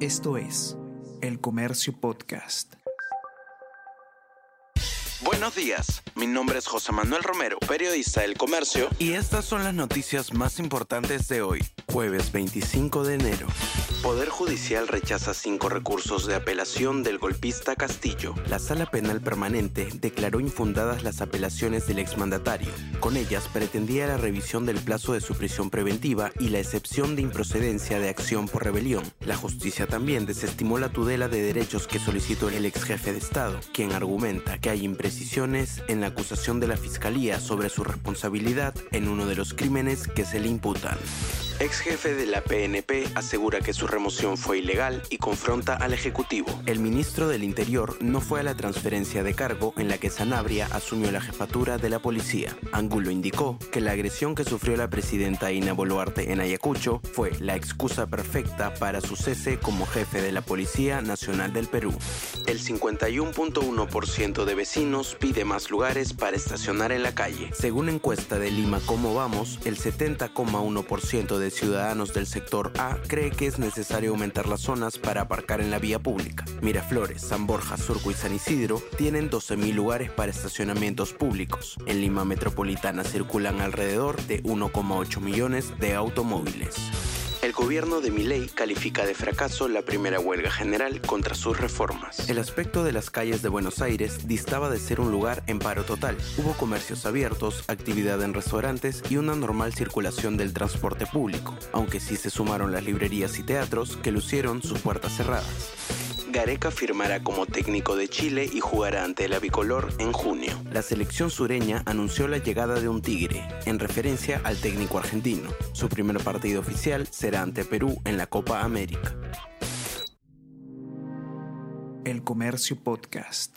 Esto es El Comercio Podcast. Buenos días, mi nombre es José Manuel Romero, periodista del Comercio, y estas son las noticias más importantes de hoy, jueves 25 de enero. Poder Judicial rechaza cinco recursos de apelación del golpista Castillo. La Sala Penal Permanente declaró infundadas las apelaciones del exmandatario. Con ellas pretendía la revisión del plazo de su prisión preventiva y la excepción de improcedencia de acción por rebelión. La justicia también desestimó la tutela de derechos que solicitó el ex jefe de Estado, quien argumenta que hay imprecisiones en la acusación de la Fiscalía sobre su responsabilidad en uno de los crímenes que se le imputan. Ex jefe de la PNP asegura que su remoción fue ilegal y confronta al Ejecutivo. El ministro del Interior no fue a la transferencia de cargo en la que Sanabria asumió la jefatura de la policía. Angulo indicó que la agresión que sufrió la presidenta Ina Boluarte en Ayacucho fue la excusa perfecta para su cese como jefe de la Policía Nacional del Perú. El 51.1% de vecinos pide más lugares para estacionar en la calle. Según encuesta de Lima Cómo Vamos, el 70,1% de ciudadanos del sector A cree que es necesario aumentar las zonas para aparcar en la vía pública. Miraflores, San Borja, Surco y San Isidro tienen 12.000 lugares para estacionamientos públicos. En Lima Metropolitana circulan alrededor de 1,8 millones de automóviles. El gobierno de Milei califica de fracaso la primera huelga general contra sus reformas. El aspecto de las calles de Buenos Aires distaba de ser un lugar en paro total. Hubo comercios abiertos, actividad en restaurantes y una normal circulación del transporte público, aunque sí se sumaron las librerías y teatros que lucieron sus puertas cerradas. Gareca firmará como técnico de Chile y jugará ante el Avicolor en junio. La selección sureña anunció la llegada de un tigre, en referencia al técnico argentino. Su primer partido oficial será ante Perú en la Copa América. El Comercio Podcast.